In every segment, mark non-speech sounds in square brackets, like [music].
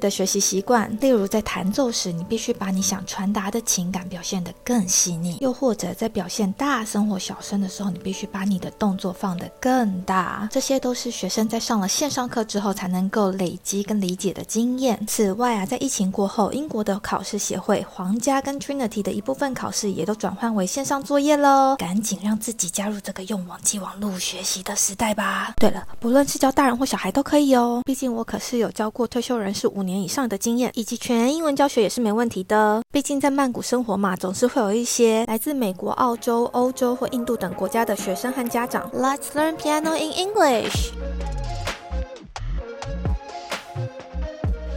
的学习习惯，例如在弹奏时，你必须把你想传达的情感表现得更细腻；又或者在表现大声或小声的时候，你必须把你的动作放得更大。这些都是学生在上了线上课之后才能够累积跟理解的经验。此外啊，在疫情过后，英国的考试协会、皇家跟 Trinity 的一部分考试也都转换为线上作业喽。赶紧让自己加入这个用网际网络学习的时代吧！对了，不论是教大人或小孩都可以哦，毕竟我可是有教过退休人士五年。年以上的经验，以及全英文教学也是没问题的。毕竟在曼谷生活嘛，总是会有一些来自美国、澳洲、欧洲或印度等国家的学生和家长。Let's learn piano in English.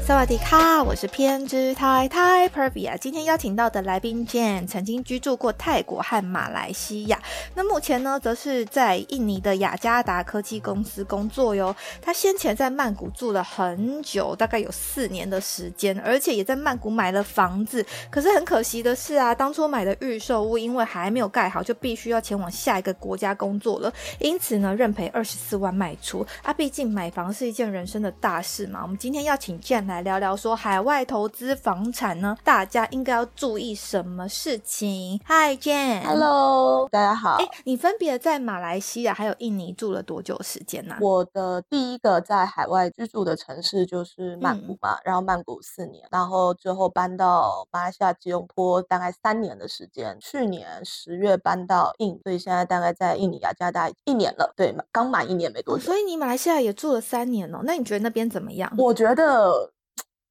萨瓦迪卡，我是偏执太太 Pervia。今天邀请到的来宾 Jane 曾经居住过泰国和马来西亚，那目前呢，则是在印尼的雅加达科技公司工作哟。他先前在曼谷住了很久，大概有四年的时间，而且也在曼谷买了房子。可是很可惜的是啊，当初买的预售屋因为还没有盖好，就必须要前往下一个国家工作了。因此呢，认赔二十四万卖出。啊，毕竟买房是一件人生的大事嘛。我们今天要请 Jane 来。来聊聊说海外投资房产呢，大家应该要注意什么事情？Hi Jane，Hello，大家好。哎，你分别在马来西亚还有印尼住了多久时间呢？我的第一个在海外居住的城市就是曼谷嘛，然后曼谷四年，然后最后搬到马来西亚吉隆坡大概三年的时间。去年十月搬到印，所以现在大概在印尼雅加达一年了，对，刚满一年没多久。所以你马来西亚也住了三年哦，那你觉得那边怎么样？我觉得。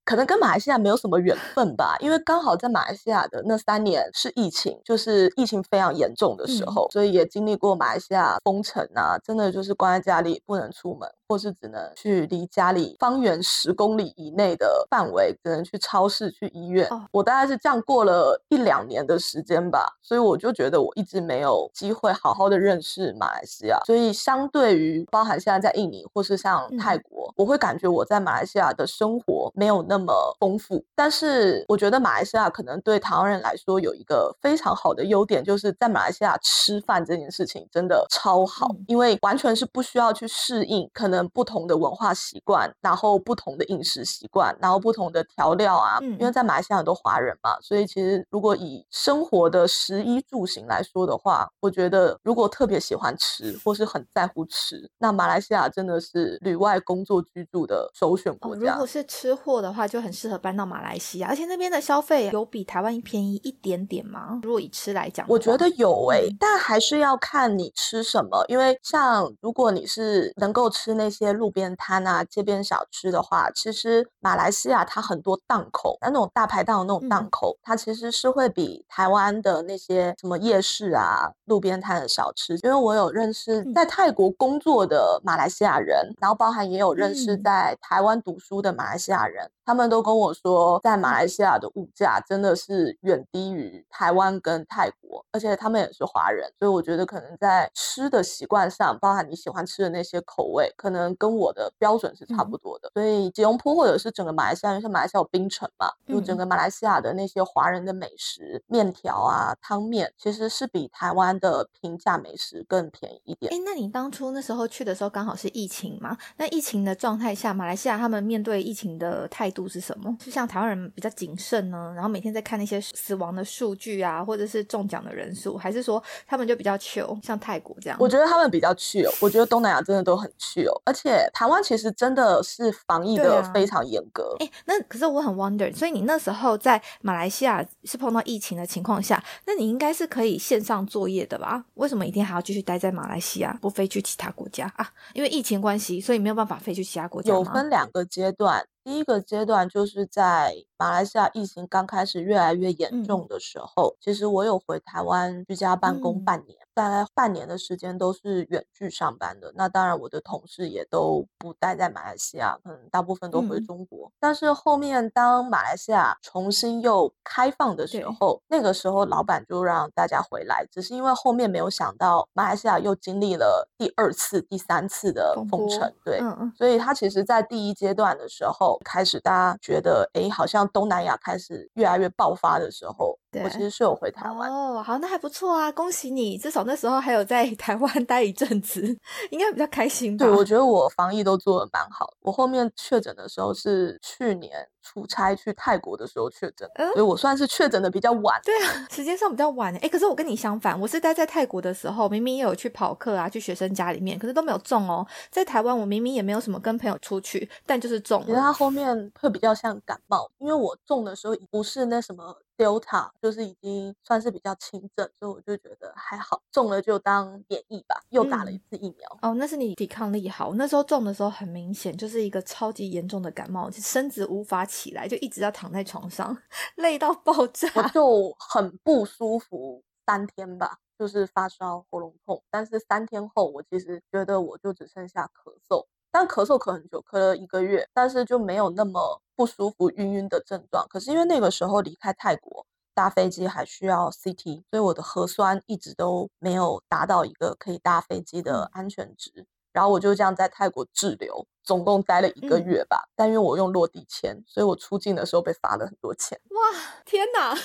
可能跟马来西亚没有什么缘分吧，因为刚好在马来西亚的那三年是疫情，就是疫情非常严重的时候，所以也经历过马来西亚封城啊，真的就是关在家里不能出门。或是只能去离家里方圆十公里以内的范围，只能去超市、去医院。我大概是这样过了一两年的时间吧，所以我就觉得我一直没有机会好好的认识马来西亚。所以相对于包含现在在印尼或是像泰国，我会感觉我在马来西亚的生活没有那么丰富。但是我觉得马来西亚可能对台湾人来说有一个非常好的优点，就是在马来西亚吃饭这件事情真的超好，因为完全是不需要去适应可能。不同的文化习惯，然后不同的饮食习惯，然后不同的调料啊。因为在马来西亚很多华人嘛，所以其实如果以生活的食衣住行来说的话，我觉得如果特别喜欢吃或是很在乎吃，那马来西亚真的是旅外工作居住的首选国家。如果是吃货的话，就很适合搬到马来西亚，而且那边的消费有比台湾便宜一点点吗？如果以吃来讲，我觉得有诶，但还是要看你吃什么，因为像如果你是能够吃那。些路边摊啊，街边小吃的话，其实马来西亚它很多档口，那那种大排档的那种档口，它其实是会比台湾的那些什么夜市啊、路边摊的小吃。因为我有认识在泰国工作的马来西亚人，然后包含也有认识在台湾读书的马来西亚人。他们都跟我说，在马来西亚的物价真的是远低于台湾跟泰国，而且他们也是华人，所以我觉得可能在吃的习惯上，包含你喜欢吃的那些口味，可能跟我的标准是差不多的。所以吉隆坡或者是整个马来西亚，因为像马来西亚有槟城嘛，就整个马来西亚的那些华人的美食，面条啊、汤面，其实是比台湾的平价美食更便宜一点。哎，那你当初那时候去的时候，刚好是疫情嘛？那疫情的状态下，马来西亚他们面对疫情的态度是什么？就像台湾人比较谨慎呢，然后每天在看那些死亡的数据啊，或者是中奖的人数，还是说他们就比较 chill，像泰国这样？我觉得他们比较 chill，我觉得东南亚真的都很 chill，而且台湾其实真的是防疫的非常严格。哎，那可是我很 wonder，所以你那时候在马来西亚是碰到疫情的情况下，那你应该是可以线上作业的吧？为什么一定还要继续待在马来西亚，不飞去其他国家啊？因为疫情关系，所以没有办法飞去其他国家有分两个阶段。第一个阶段就是在。马来西亚疫情刚开始越来越严重的时候，其实我有回台湾居家办公半年，大概半年的时间都是远距上班的。那当然，我的同事也都不待在马来西亚，可能大部分都回中国。但是后面当马来西亚重新又开放的时候，那个时候老板就让大家回来，只是因为后面没有想到马来西亚又经历了第二次、第三次的封城，对，所以他其实在第一阶段的时候开始，大家觉得哎，好像东南亚开始越来越爆发的时候。我其实是有回台湾哦，好，那还不错啊，恭喜你，至少那时候还有在 [laughs] 台湾待一阵子，应该比较开心吧？对，我觉得我防疫都做的蛮好。我后面确诊的时候是去年出差去泰国的时候确诊，所以我算是确诊的比较晚。对啊，时间上比较晚。哎，可是我跟你相反，我是待在泰国的时候，明明也有去跑课啊，去学生家里面，可是都没有中哦。在台湾，我明明也没有什么跟朋友出去，但就是中。其实它后面会比较像感冒，因为我中的时候不是那什么。Delta 就是已经算是比较轻症，所以我就觉得还好，中了就当免疫吧，又打了一次疫苗。哦，那是你抵抗力好。那时候中的时候很明显就是一个超级严重的感冒，身子无法起来，就一直要躺在床上，[laughs] 累到爆炸。我 [laughs] 就很不舒服三天吧，就是发烧、喉咙痛，但是三天后我其实觉得我就只剩下咳嗽。但咳嗽咳很久，咳了一个月，但是就没有那么不舒服、晕晕的症状。可是因为那个时候离开泰国，搭飞机还需要 CT，所以我的核酸一直都没有达到一个可以搭飞机的安全值。然后我就这样在泰国滞留，总共待了一个月吧。但因为我用落地签，所以我出境的时候被罚了很多钱。哇，天哪！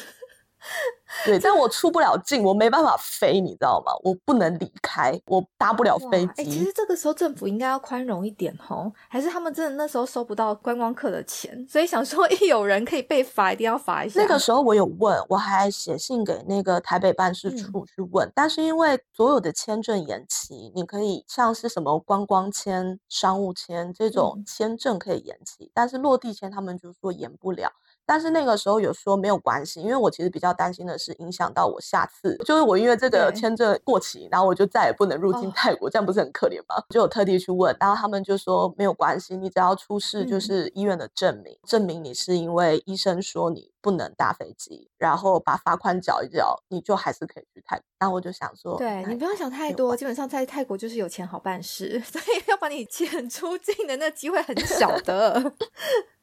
对，但我出不了境，我没办法飞，你知道吗？我不能离开，我搭不了飞机。哎，其实这个时候政府应该要宽容一点吼，还是他们真的那时候收不到观光客的钱，所以想说一有人可以被罚，一定要罚一下。那个时候我有问，我还写信给那个台北办事处去问，但是因为所有的签证延期，你可以像是什么观光签、商务签这种签证可以延期，但是落地签他们就说延不了。但是那个时候有说没有关系，因为我其实比较担心的是影响到我下次，就是我因为这个签证过期，然后我就再也不能入境泰国，这样不是很可怜吗？就有特地去问，然后他们就说没有关系，你只要出示就是医院的证明，证明你是因为医生说你不能搭飞机，然后把罚款缴一缴，你就还是可以去泰国。然后我就想说，对你不用想太多，基本上在泰国就是有钱好办事，[laughs] 所以要把你遣出境的那机会很小的。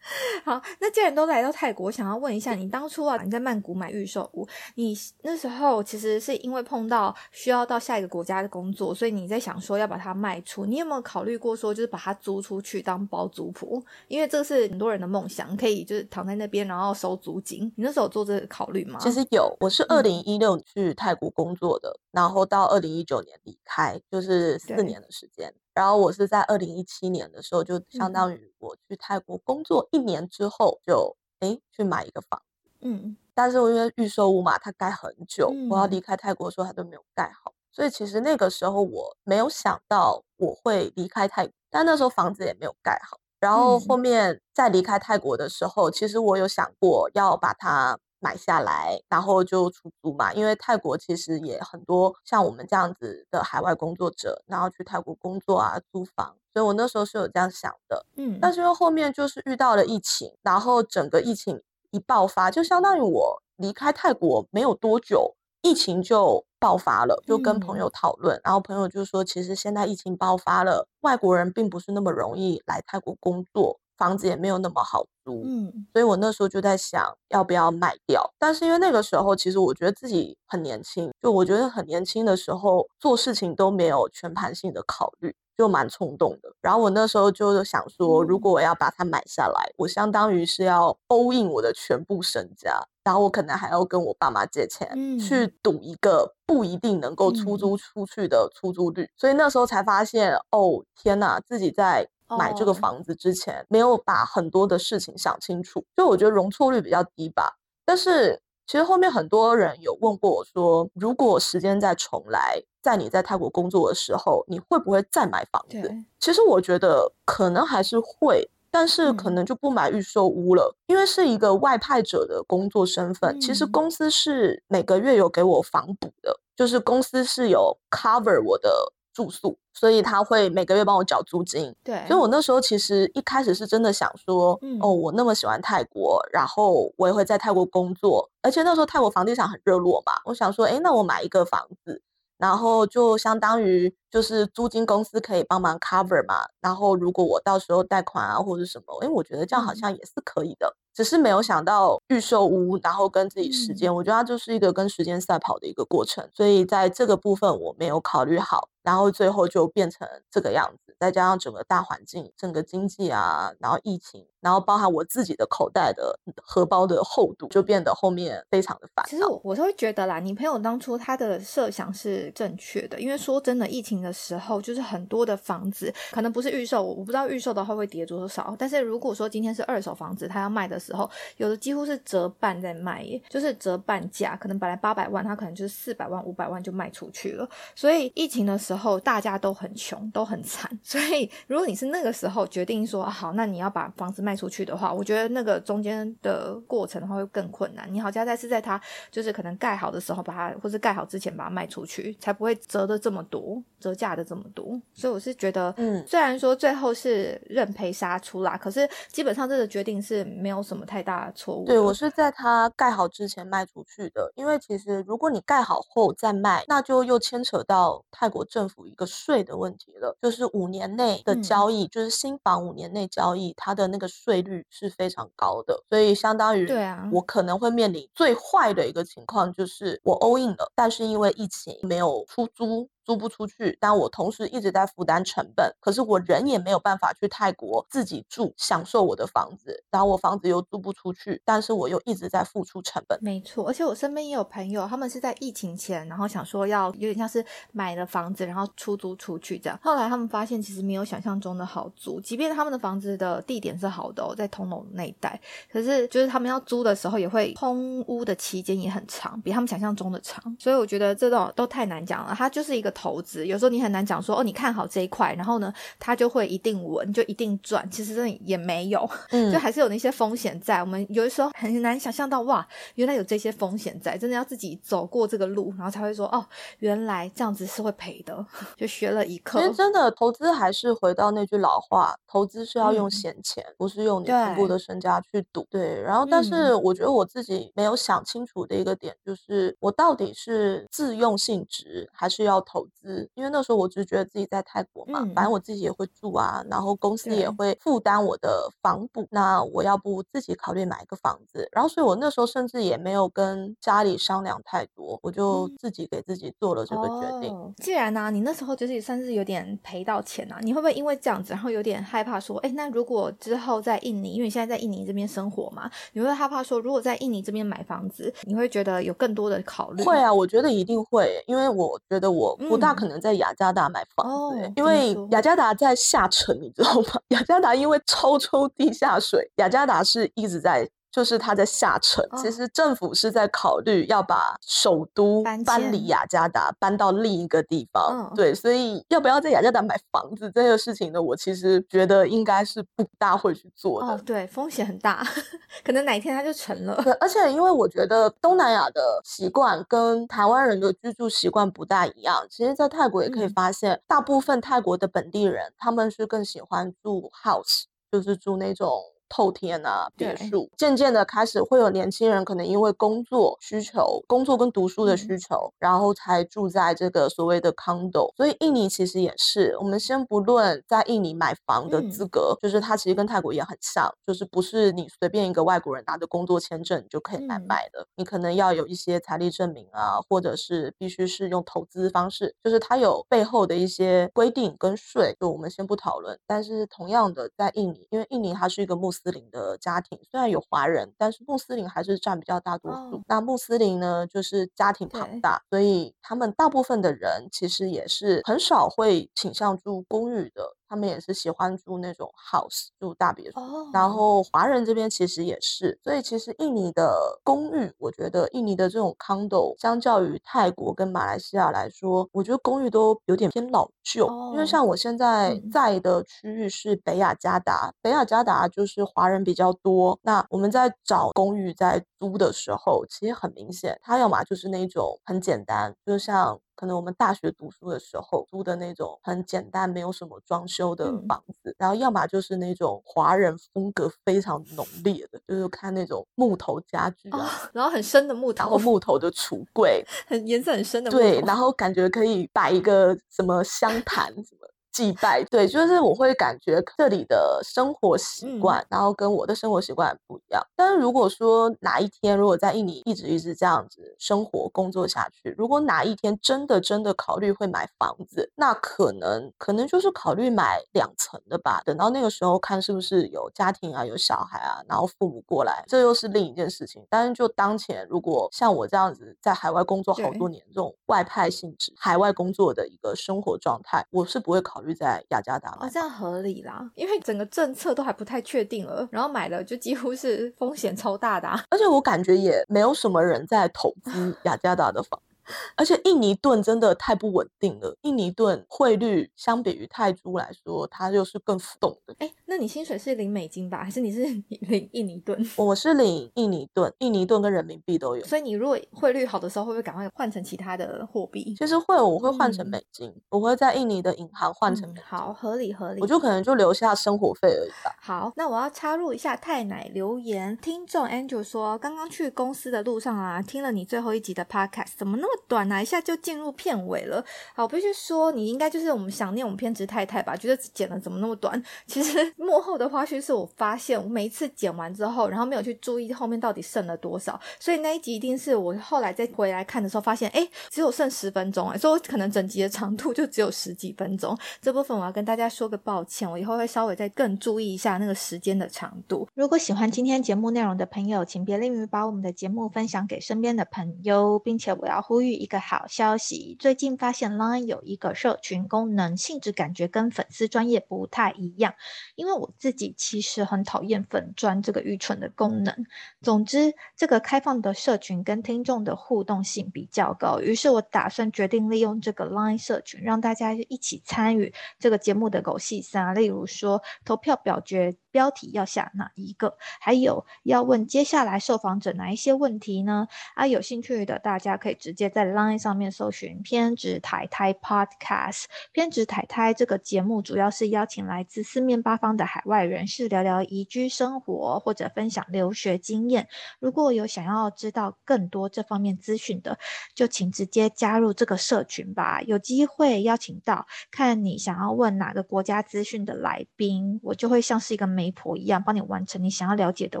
[laughs] 好，那既然都来到泰国，我想要问一下，你当初啊，你在曼谷买预售屋，你那时候其实是因为碰到需要到下一个国家的工作，所以你在想说要把它卖出。你有没有考虑过说，就是把它租出去当包租婆？因为这个是很多人的梦想，可以就是躺在那边，然后收租金。你那时候有做这个考虑吗？其实有，我是二零一六去泰国工作的，然后到二零一九年离开，就是四年的时间。然后我是在二零一七年的时候，就相当于我去泰国工作一年之后，就哎去买一个房子。嗯，但是因为预售屋嘛，它盖很久，我要离开泰国的时候，它都没有盖好。所以其实那个时候我没有想到我会离开泰国，但那时候房子也没有盖好。然后后面在离开泰国的时候，其实我有想过要把它。买下来，然后就出租嘛。因为泰国其实也很多像我们这样子的海外工作者，然后去泰国工作啊，租房。所以我那时候是有这样想的，嗯。但是因为后面就是遇到了疫情，然后整个疫情一爆发，就相当于我离开泰国没有多久，疫情就爆发了。就跟朋友讨论，然后朋友就说，其实现在疫情爆发了，外国人并不是那么容易来泰国工作。房子也没有那么好租，嗯，所以我那时候就在想要不要卖掉。但是因为那个时候，其实我觉得自己很年轻，就我觉得很年轻的时候做事情都没有全盘性的考虑，就蛮冲动的。然后我那时候就想说，如果我要把它买下来，我相当于是要 all in 我的全部身家，然后我可能还要跟我爸妈借钱去赌一个不一定能够出租出去的出租率。所以那时候才发现，哦天哪，自己在。买这个房子之前没有把很多的事情想清楚，就我觉得容错率比较低吧。但是其实后面很多人有问过我说，如果时间再重来，在你在泰国工作的时候，你会不会再买房子？其实我觉得可能还是会，但是可能就不买预售屋了，因为是一个外派者的工作身份。其实公司是每个月有给我房补的，就是公司是有 cover 我的。住宿，所以他会每个月帮我缴租金。对，所以我那时候其实一开始是真的想说，哦，我那么喜欢泰国，然后我也会在泰国工作，而且那时候泰国房地产很热络嘛，我想说，哎，那我买一个房子，然后就相当于就是租金公司可以帮忙 cover 嘛，然后如果我到时候贷款啊或者什么，因为我觉得这样好像也是可以的。只是没有想到预售屋，然后跟自己时间，我觉得它就是一个跟时间赛跑的一个过程，所以在这个部分我没有考虑好，然后最后就变成这个样子。再加上整个大环境、整个经济啊，然后疫情，然后包含我自己的口袋的荷包的厚度，就变得后面非常的烦。其实我我是会觉得啦，你朋友当初他的设想是正确的，因为说真的，疫情的时候就是很多的房子可能不是预售，我不知道预售的话会跌多少，但是如果说今天是二手房子，他要卖的时候，有的几乎是折半在卖，耶，就是折半价，可能本来八百万，他可能就是四百万、五百万就卖出去了。所以疫情的时候大家都很穷，都很惨。所以，如果你是那个时候决定说好，那你要把房子卖出去的话，我觉得那个中间的过程的话会更困难。你好加在是在它就是可能盖好的时候把它，或是盖好之前把它卖出去，才不会折的这么多，折价的这么多。所以我是觉得，嗯，虽然说最后是认赔杀出啦，可是基本上这个决定是没有什么太大的错误。对我是在它盖好之前卖出去的，因为其实如果你盖好后再卖，那就又牵扯到泰国政府一个税的问题了，就是五年。内的交易就是新房五年内交易，它的那个税率是非常高的，所以相当于对啊，我可能会面临最坏的一个情况就是我 all in 了，但是因为疫情没有出租。租不出去，但我同时一直在负担成本，可是我人也没有办法去泰国自己住，享受我的房子，然后我房子又租不出去，但是我又一直在付出成本。没错，而且我身边也有朋友，他们是在疫情前，然后想说要有点像是买了房子，然后出租出去这样，后来他们发现其实没有想象中的好租，即便他们的房子的地点是好的，在通楼那一带，可是就是他们要租的时候也会空屋的期间也很长，比他们想象中的长，所以我觉得这种都太难讲了，它就是一个。投资有时候你很难讲说哦，你看好这一块，然后呢，它就会一定稳，就一定赚。其实真的也没有，嗯 [laughs] 就还是有那些风险在。我们有的时候很难想象到哇，原来有这些风险在，真的要自己走过这个路，然后才会说哦，原来这样子是会赔的，[laughs] 就学了一课。其实真的投资还是回到那句老话，投资是要用闲钱，不是用你全部的身家去赌。对，然后但是我觉得我自己没有想清楚的一个点就是，我到底是自用性质还是要投。资，因为那时候我只是觉得自己在泰国嘛，反正我自己也会住啊，然后公司也会负担我的房补，那我要不自己考虑买一个房子，然后所以我那时候甚至也没有跟家里商量太多，我就自己给自己做了这个决定。既。然呢，你那时候就是算是有点赔到钱啊，你会不会因为这样子，然后有点害怕说，哎，那如果之后在印尼，因为你现在在印尼这边生活嘛，你会害怕说，如果在印尼这边买房子，你会觉得有更多的考虑？会啊，我觉得一定会，因为我觉得我不。大可能在雅加达买房子，因为雅加达在下沉，你知道吗？[laughs] 雅加达因为超抽地下水，雅加达是一直在。就是它在下沉，其实政府是在考虑要把首都搬离雅加达，搬到另一个地方。对，所以要不要在雅加达买房子这个事情呢？我其实觉得应该是不大会去做的。哦，对，风险很大，[laughs] 可能哪一天它就成了。对，而且因为我觉得东南亚的习惯跟台湾人的居住习惯不大一样。其实，在泰国也可以发现，大部分泰国的本地人他们是更喜欢住 house，就是住那种。透天啊，别墅，渐渐的开始会有年轻人可能因为工作需求、工作跟读书的需求，然后才住在这个所谓的 condo。所以印尼其实也是，我们先不论在印尼买房的资格，就是它其实跟泰国也很像，就是不是你随便一个外国人拿着工作签证就可以来买的，你可能要有一些财力证明啊，或者是必须是用投资方式，就是它有背后的一些规定跟税，就我们先不讨论。但是同样的，在印尼，因为印尼它是一个穆斯。穆斯林的家庭虽然有华人，但是穆斯林还是占比较大多数。那穆斯林呢，就是家庭庞大，所以他们大部分的人其实也是很少会倾向住公寓的。他们也是喜欢住那种 house，住大别墅。然后华人这边其实也是，所以其实印尼的公寓，我觉得印尼的这种 condo，相较于泰国跟马来西亚来说，我觉得公寓都有点偏老旧。因为像我现在在的区域是北雅加达，北雅加达就是华人比较多。那我们在找公寓在租的时候，其实很明显，它要么就是那种很简单，就像。可能我们大学读书的时候租的那种很简单、没有什么装修的嗯房子，然后要么就是那种华人风格非常浓烈的，就是看那种木头家具然后很深的木头然头后，木头的橱柜，很颜色很深的木对，然后感觉可以摆一个什么香坛什么。祭拜，对，就是我会感觉这里的生活习嗯惯，然后跟我的生活习惯不一样。但是如果说哪一天，如果在印尼一直一直这样子生活工作下去，如果哪一天真的真的考虑会买房子，那可能可能就是考虑买两层的吧。等到那个时候看是不是有家庭啊，有小孩啊，然后父母过来，这又是另一件事情。但是就当前，如果像我这样子在海外工作好多年，这种外派性质、海外工作的一个生活状态，我是不会考虑在雅加达买哦，这样合理啦，因为整个政策都还不太确定了，然后买了就几乎是风险超大的、啊。而且我感觉也没有什么人在投资雅加达的房子，而且印尼盾真的太不稳定了。印尼盾汇率相比于泰铢来说，它就是更浮动的。哎，那你薪水是领美金吧，还是你是 [laughs] 领印尼盾？我是领印尼盾，印尼盾跟人民币都有。所以你如果汇率好的时候，会不会赶快换成其他的货币？其实会，我会换成嗯美金，我会在印尼的银行换成美金，嗯好，合理合理。我就可能就留下生活费而已吧。好，那我要插入一下太奶留言，听众 Angel 说，刚刚去公司的路上啊，听了你最后一集的 Podcast，怎么那么短啊？一下就进入片尾了。好，必须说，你应该就是我们想念我们偏执太太吧？觉得剪了怎么那么短？其实幕后的花絮是我发现，我每一次剪完之后，然后没有去注意后面到底剩了多少，所以那一集一定是我后来再回来看的时候发现，哎，只有剩十分钟哎，所以我可能整集的长度就只有十几分钟。这部分我要跟大家说个抱歉，我以后会稍微再更注意一下那个时间的长度。如果喜欢今天节目内容的朋友，请别吝于把我们的节目分享给身边的朋友，并且我要呼吁一个好消息：最近发现 Line 有一个社群功能，性质感觉跟粉丝专业不太一样。因为我自己其实很讨厌粉专这个愚蠢的功能。总之，这个开放的社群跟听众的互动性比较高，于是我打算决定利用这个 Line 社群，让大家一起参与这个节目的狗戏三，例如说投票表决标题要下哪一个，还有要问接下来受访者哪一些问题呢？啊，有兴趣的大家可以直接在 Line 上面搜寻“偏执台台 Podcast”。偏执台台这个节目主要是邀请来自四面八方的海外人士聊聊移居生活或者分享留学经验。如果有想要知道更多这方面资讯的，就请直接加入这个社群吧。有机会邀请到看你想要问哪个国家资讯的来宾，我就会像是一个媒婆一样，帮你完成你想要了解的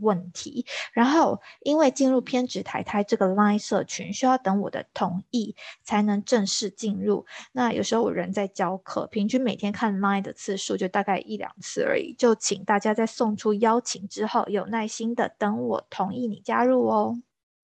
问题。然后，因为进入偏执台台这个 Line 社群需要等我的同意才能正式进入。那有时候我人在教课，平均每天看 Line 的次数就大概一两次而已。就请大家在送出邀请之后，有耐心的等我同意你加入哦。